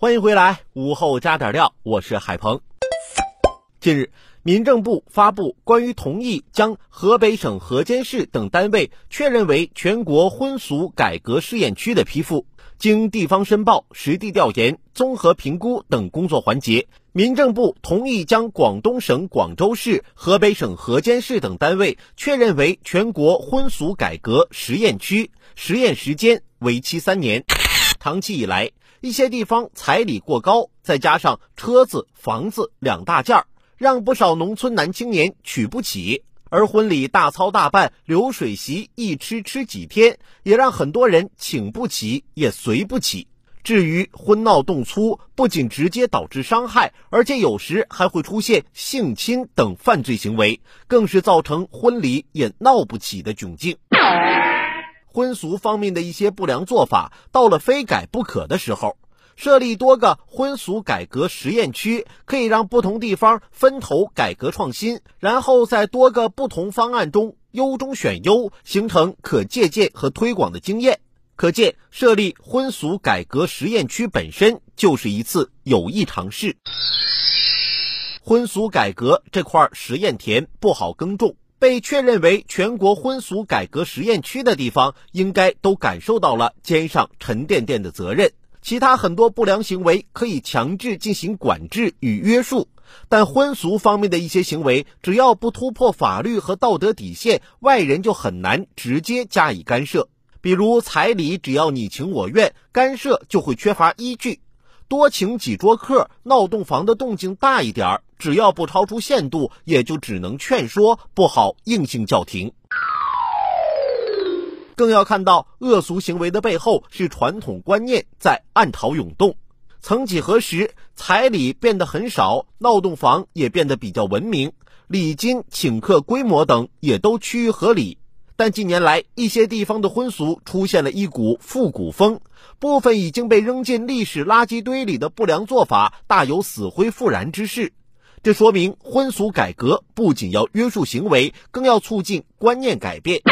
欢迎回来，午后加点料，我是海鹏。近日，民政部发布关于同意将河北省河间市等单位确认为全国婚俗改革试验区的批复。经地方申报、实地调研、综合评估等工作环节，民政部同意将广东省广州市、河北省河间市等单位确认为全国婚俗改革实验区，实验时间为期三年。长期以来，一些地方彩礼过高，再加上车子、房子两大件儿，让不少农村男青年娶不起。而婚礼大操大办，流水席一吃吃几天，也让很多人请不起，也随不起。至于婚闹动粗，不仅直接导致伤害，而且有时还会出现性侵等犯罪行为，更是造成婚礼也闹不起的窘境。婚俗方面的一些不良做法，到了非改不可的时候。设立多个婚俗改革实验区，可以让不同地方分头改革创新，然后在多个不同方案中优中选优，形成可借鉴和推广的经验。可见，设立婚俗改革实验区本身就是一次有益尝试。婚俗改革这块实验田不好耕种，被确认为全国婚俗改革实验区的地方，应该都感受到了肩上沉甸甸的责任。其他很多不良行为可以强制进行管制与约束，但婚俗方面的一些行为，只要不突破法律和道德底线，外人就很难直接加以干涉。比如彩礼，只要你情我愿，干涉就会缺乏依据；多请几桌客，闹洞房的动静大一点儿，只要不超出限度，也就只能劝说，不好硬性叫停。更要看到恶俗行为的背后是传统观念在暗潮涌动。曾几何时，彩礼变得很少，闹洞房也变得比较文明，礼金、请客规模等也都趋于合理。但近年来，一些地方的婚俗出现了一股复古风，部分已经被扔进历史垃圾堆里的不良做法，大有死灰复燃之势。这说明婚俗改革不仅要约束行为，更要促进观念改变。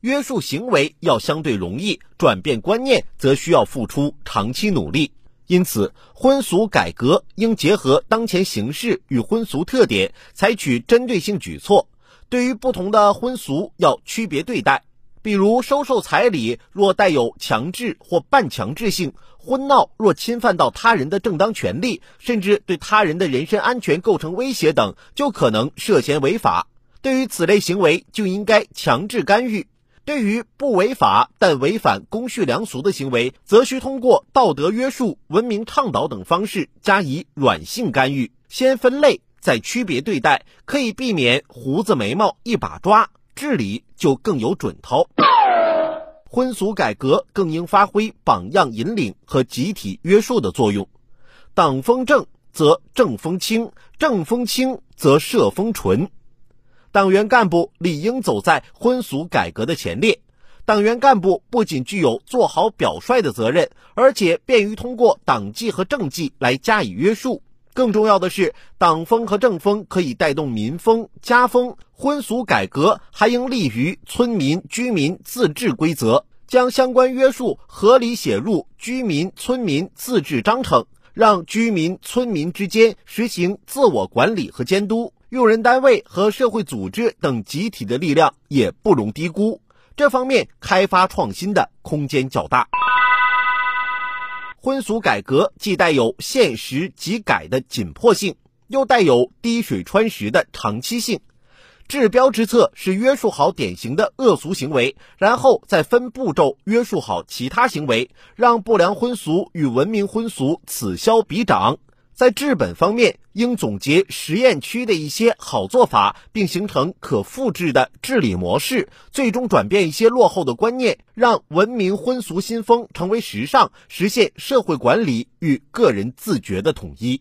约束行为要相对容易，转变观念则需要付出长期努力。因此，婚俗改革应结合当前形势与婚俗特点，采取针对性举措。对于不同的婚俗，要区别对待。比如，收受彩礼若带有强制或半强制性，婚闹若侵犯到他人的正当权利，甚至对他人的人身安全构成威胁等，就可能涉嫌违法。对于此类行为，就应该强制干预。对于不违法但违反公序良俗的行为，则需通过道德约束、文明倡导等方式加以软性干预。先分类再区别对待，可以避免胡子眉毛一把抓，治理就更有准头。婚俗改革更应发挥榜样引领和集体约束的作用。党风正则政风清，政风清则社风纯。党员干部理应走在婚俗改革的前列。党员干部不仅具有做好表率的责任，而且便于通过党纪和政纪来加以约束。更重要的是，党风和政风可以带动民风、家风。婚俗改革还应利于村民、居民自治规则，将相关约束合理写入居民、村民自治章程，让居民、村民之间实行自我管理和监督。用人单位和社会组织等集体的力量也不容低估，这方面开发创新的空间较大。婚俗改革既带有现实即改的紧迫性，又带有滴水穿石的长期性。治标之策是约束好典型的恶俗行为，然后再分步骤约束好其他行为，让不良婚俗与文明婚俗此消彼长。在治本方面，应总结实验区的一些好做法，并形成可复制的治理模式，最终转变一些落后的观念，让文明婚俗新风成为时尚，实现社会管理与个人自觉的统一。